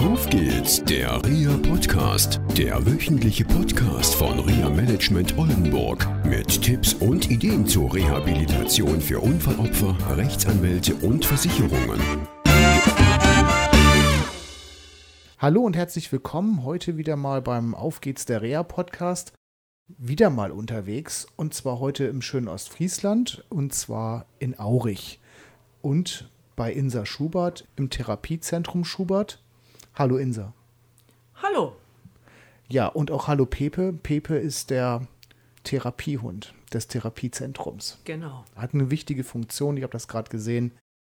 Auf geht's, der RIA Podcast, der wöchentliche Podcast von RIA Management Oldenburg mit Tipps und Ideen zur Rehabilitation für Unfallopfer, Rechtsanwälte und Versicherungen. Hallo und herzlich willkommen heute wieder mal beim Auf geht's, der RIA Podcast. Wieder mal unterwegs und zwar heute im schönen Ostfriesland und zwar in Aurich und bei Insa Schubert im Therapiezentrum Schubert. Hallo Insa. Hallo. Ja, und auch hallo Pepe. Pepe ist der Therapiehund des Therapiezentrums. Genau. Hat eine wichtige Funktion, ich habe das gerade gesehen.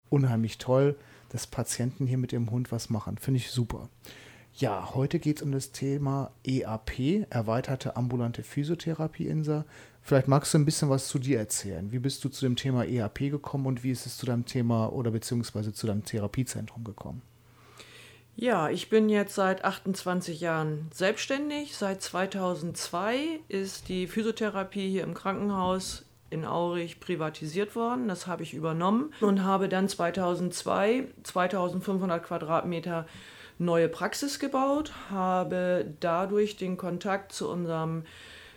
Unheimlich toll, dass Patienten hier mit dem Hund was machen. Finde ich super. Ja, heute geht es um das Thema EAP, erweiterte ambulante Physiotherapie, Insa. Vielleicht magst du ein bisschen was zu dir erzählen. Wie bist du zu dem Thema EAP gekommen und wie ist es zu deinem Thema oder beziehungsweise zu deinem Therapiezentrum gekommen? Ja, ich bin jetzt seit 28 Jahren selbstständig. Seit 2002 ist die Physiotherapie hier im Krankenhaus in Aurich privatisiert worden. Das habe ich übernommen und habe dann 2002 2500 Quadratmeter neue Praxis gebaut, habe dadurch den Kontakt zu unserem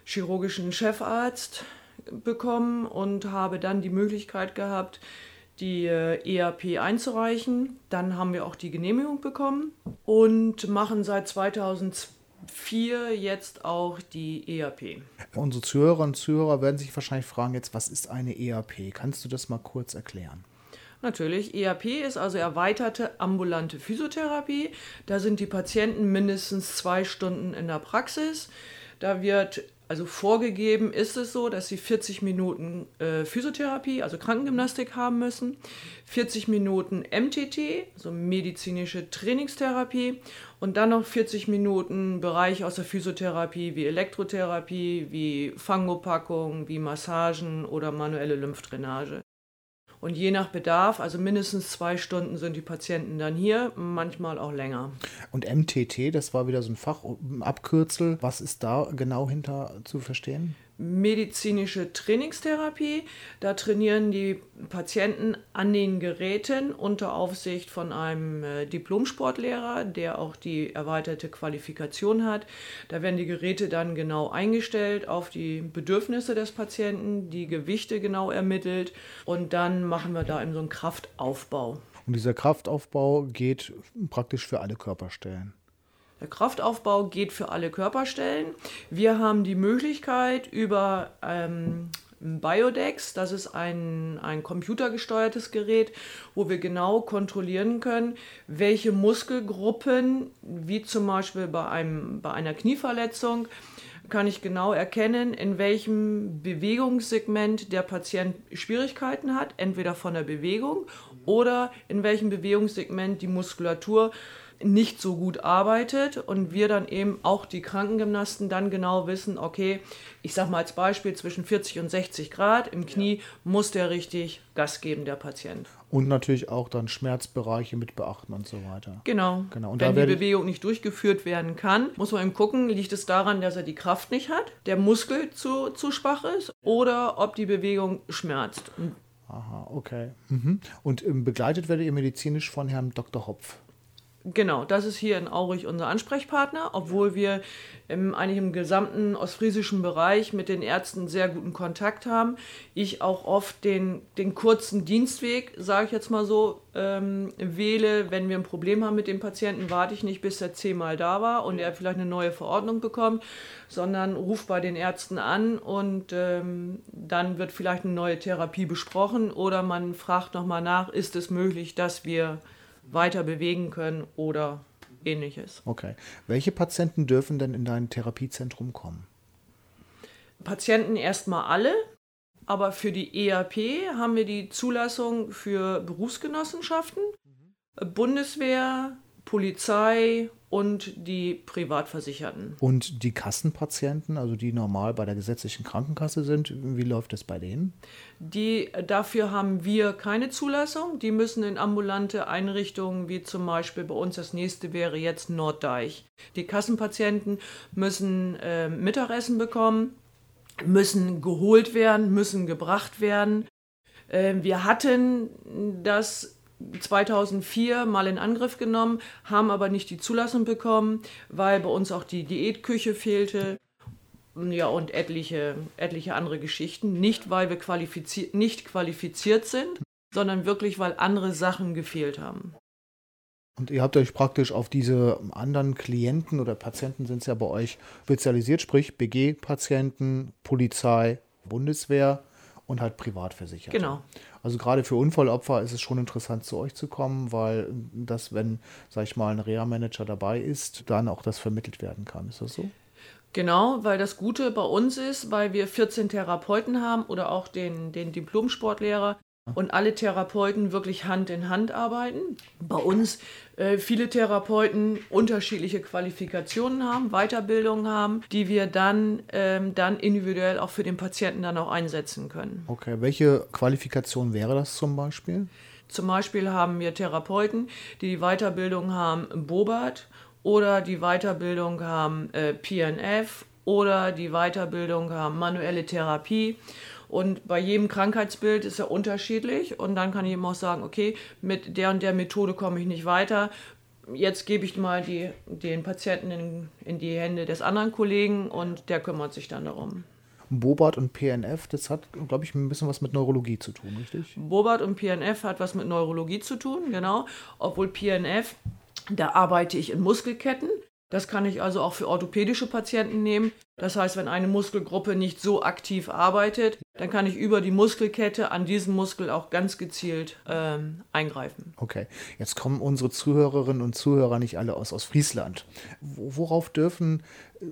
chirurgischen Chefarzt bekommen und habe dann die Möglichkeit gehabt, die äh, EAP einzureichen. Dann haben wir auch die Genehmigung bekommen und machen seit 2004 jetzt auch die EAP. Unsere Zuhörer und Zuhörer werden sich wahrscheinlich fragen jetzt, was ist eine EAP? Kannst du das mal kurz erklären? Natürlich, EAP ist also erweiterte ambulante Physiotherapie. Da sind die Patienten mindestens zwei Stunden in der Praxis. Da wird also vorgegeben ist es so, dass sie 40 Minuten äh, Physiotherapie, also Krankengymnastik haben müssen, 40 Minuten MTT, also medizinische Trainingstherapie und dann noch 40 Minuten Bereich aus der Physiotherapie wie Elektrotherapie, wie Fangopackung, wie Massagen oder manuelle Lymphdrainage. Und je nach Bedarf, also mindestens zwei Stunden sind die Patienten dann hier, manchmal auch länger. Und MTT, das war wieder so ein Fachabkürzel. Was ist da genau hinter zu verstehen? Medizinische Trainingstherapie. Da trainieren die Patienten an den Geräten unter Aufsicht von einem äh, Diplomsportlehrer, der auch die erweiterte Qualifikation hat. Da werden die Geräte dann genau eingestellt auf die Bedürfnisse des Patienten, die Gewichte genau ermittelt und dann machen wir da eben so einen Kraftaufbau. Und dieser Kraftaufbau geht praktisch für alle Körperstellen. Der Kraftaufbau geht für alle Körperstellen. Wir haben die Möglichkeit über ähm, Biodex, das ist ein, ein computergesteuertes Gerät, wo wir genau kontrollieren können, welche Muskelgruppen, wie zum Beispiel bei, einem, bei einer Knieverletzung, kann ich genau erkennen, in welchem Bewegungssegment der Patient Schwierigkeiten hat, entweder von der Bewegung oder in welchem Bewegungssegment die Muskulatur nicht so gut arbeitet und wir dann eben auch die Krankengymnasten dann genau wissen, okay, ich sag mal als Beispiel zwischen 40 und 60 Grad im Knie muss der richtig Gas geben, der Patient. Und natürlich auch dann Schmerzbereiche mit beachten und so weiter. Genau. genau. Und Wenn die Bewegung nicht durchgeführt werden kann, muss man eben gucken, liegt es daran, dass er die Kraft nicht hat, der Muskel zu, zu schwach ist oder ob die Bewegung schmerzt. Aha, okay. Mhm. Und ähm, begleitet werdet ihr medizinisch von Herrn Dr. Hopf. Genau, das ist hier in Aurich unser Ansprechpartner, obwohl wir im, eigentlich im gesamten ostfriesischen Bereich mit den Ärzten sehr guten Kontakt haben. Ich auch oft den, den kurzen Dienstweg, sage ich jetzt mal so, ähm, wähle. Wenn wir ein Problem haben mit dem Patienten, warte ich nicht, bis er zehnmal da war und er vielleicht eine neue Verordnung bekommt, sondern rufe bei den Ärzten an und ähm, dann wird vielleicht eine neue Therapie besprochen oder man fragt nochmal nach, ist es möglich, dass wir weiter bewegen können oder ähnliches. Okay. Welche Patienten dürfen denn in dein Therapiezentrum kommen? Patienten erstmal alle, aber für die EAP haben wir die Zulassung für Berufsgenossenschaften, mhm. Bundeswehr, Polizei und die Privatversicherten. Und die Kassenpatienten, also die normal bei der gesetzlichen Krankenkasse sind, wie läuft das bei denen? Die, dafür haben wir keine Zulassung. Die müssen in ambulante Einrichtungen, wie zum Beispiel bei uns das nächste wäre jetzt Norddeich. Die Kassenpatienten müssen äh, Mittagessen bekommen, müssen geholt werden, müssen gebracht werden. Äh, wir hatten das 2004 mal in Angriff genommen, haben aber nicht die Zulassung bekommen, weil bei uns auch die Diätküche fehlte. Ja, und etliche, etliche andere Geschichten. Nicht, weil wir qualifiziert, nicht qualifiziert sind, sondern wirklich, weil andere Sachen gefehlt haben. Und ihr habt euch praktisch auf diese anderen Klienten oder Patienten sind es ja bei euch spezialisiert, sprich BG-Patienten, Polizei, Bundeswehr und halt privatversichert. Genau. Also gerade für Unfallopfer ist es schon interessant, zu euch zu kommen, weil das, wenn, sag ich mal, ein Reha-Manager dabei ist, dann auch das vermittelt werden kann. Ist das so? Genau, weil das Gute bei uns ist, weil wir 14 Therapeuten haben oder auch den, den Diplom-Sportlehrer, und alle Therapeuten wirklich Hand in Hand arbeiten. Bei uns äh, viele Therapeuten unterschiedliche Qualifikationen haben, Weiterbildungen haben, die wir dann, ähm, dann individuell auch für den Patienten dann auch einsetzen können. Okay, welche Qualifikation wäre das zum Beispiel? Zum Beispiel haben wir Therapeuten, die die Weiterbildung haben Bobat oder die Weiterbildung haben äh, PNF oder die Weiterbildung haben manuelle Therapie und bei jedem Krankheitsbild ist er unterschiedlich. Und dann kann ich ihm auch sagen, okay, mit der und der Methode komme ich nicht weiter. Jetzt gebe ich mal die, den Patienten in, in die Hände des anderen Kollegen und der kümmert sich dann darum. Bobat und PNF, das hat, glaube ich, ein bisschen was mit Neurologie zu tun, richtig? Bobat und PNF hat was mit Neurologie zu tun, genau. Obwohl PNF, da arbeite ich in Muskelketten. Das kann ich also auch für orthopädische Patienten nehmen. Das heißt, wenn eine Muskelgruppe nicht so aktiv arbeitet, dann kann ich über die Muskelkette an diesen Muskel auch ganz gezielt ähm, eingreifen. Okay, jetzt kommen unsere Zuhörerinnen und Zuhörer nicht alle aus, aus Friesland. Worauf dürfen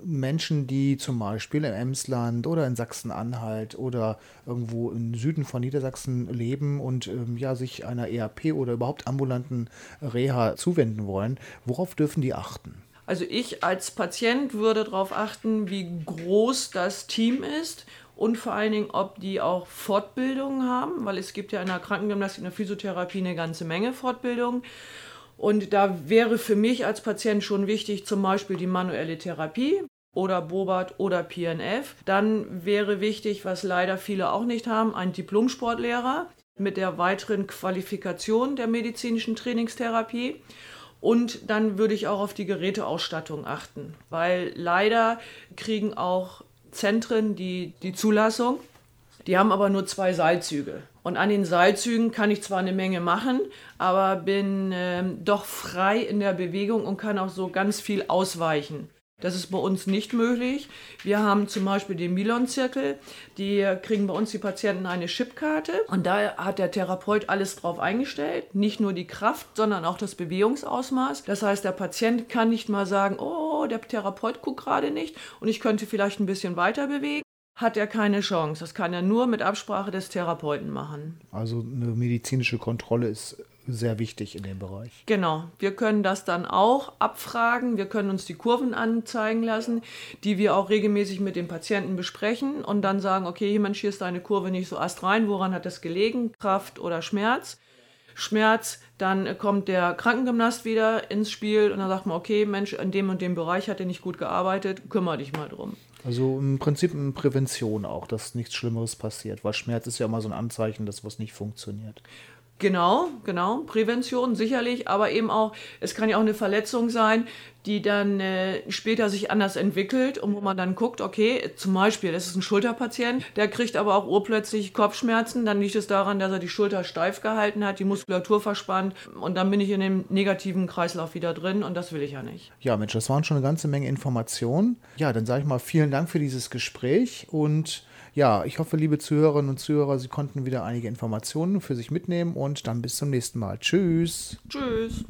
Menschen, die zum Beispiel im Emsland oder in Sachsen-Anhalt oder irgendwo im Süden von Niedersachsen leben und ähm, ja, sich einer ERP oder überhaupt ambulanten Reha zuwenden wollen, worauf dürfen die achten? Also ich als Patient würde darauf achten, wie groß das Team ist und vor allen Dingen, ob die auch Fortbildungen haben, weil es gibt ja in der Krankengymnastik, in der Physiotherapie eine ganze Menge Fortbildungen. Und da wäre für mich als Patient schon wichtig, zum Beispiel die manuelle Therapie oder Bobat oder PNF. Dann wäre wichtig, was leider viele auch nicht haben, ein Diplomsportlehrer mit der weiteren Qualifikation der medizinischen Trainingstherapie. Und dann würde ich auch auf die Geräteausstattung achten, weil leider kriegen auch Zentren die, die Zulassung. Die haben aber nur zwei Seilzüge. Und an den Seilzügen kann ich zwar eine Menge machen, aber bin ähm, doch frei in der Bewegung und kann auch so ganz viel ausweichen. Das ist bei uns nicht möglich. Wir haben zum Beispiel den Milon-Zirkel. Die kriegen bei uns die Patienten eine Chipkarte. Und da hat der Therapeut alles drauf eingestellt. Nicht nur die Kraft, sondern auch das Bewegungsausmaß. Das heißt, der Patient kann nicht mal sagen, oh, der Therapeut guckt gerade nicht und ich könnte vielleicht ein bisschen weiter bewegen hat er keine Chance. Das kann er nur mit Absprache des Therapeuten machen. Also eine medizinische Kontrolle ist sehr wichtig in dem Bereich. Genau. Wir können das dann auch abfragen. Wir können uns die Kurven anzeigen lassen, die wir auch regelmäßig mit dem Patienten besprechen und dann sagen, okay, Mensch, hier ist deine Kurve nicht so astrein. Woran hat das gelegen? Kraft oder Schmerz? Schmerz, dann kommt der Krankengymnast wieder ins Spiel und dann sagt man, okay, Mensch, in dem und dem Bereich hat er nicht gut gearbeitet, kümmere dich mal drum. Also im Prinzip eine Prävention auch, dass nichts Schlimmeres passiert, weil Schmerz ist ja immer so ein Anzeichen, dass was nicht funktioniert. Genau, genau. Prävention sicherlich, aber eben auch, es kann ja auch eine Verletzung sein, die dann äh, später sich anders entwickelt und wo man dann guckt, okay, zum Beispiel, das ist ein Schulterpatient, der kriegt aber auch urplötzlich Kopfschmerzen, dann liegt es daran, dass er die Schulter steif gehalten hat, die Muskulatur verspannt und dann bin ich in dem negativen Kreislauf wieder drin und das will ich ja nicht. Ja, Mensch, das waren schon eine ganze Menge Informationen. Ja, dann sage ich mal vielen Dank für dieses Gespräch und ja, ich hoffe, liebe Zuhörerinnen und Zuhörer, Sie konnten wieder einige Informationen für sich mitnehmen und dann bis zum nächsten Mal. Tschüss. Tschüss.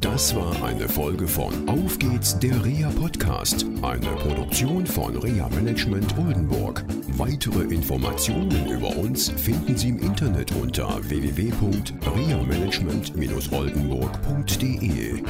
Das war eine Folge von Auf geht's, der REA Podcast, eine Produktion von REA Management Oldenburg. Weitere Informationen über uns finden Sie im Internet unter www.reamanagement-oldenburg.de.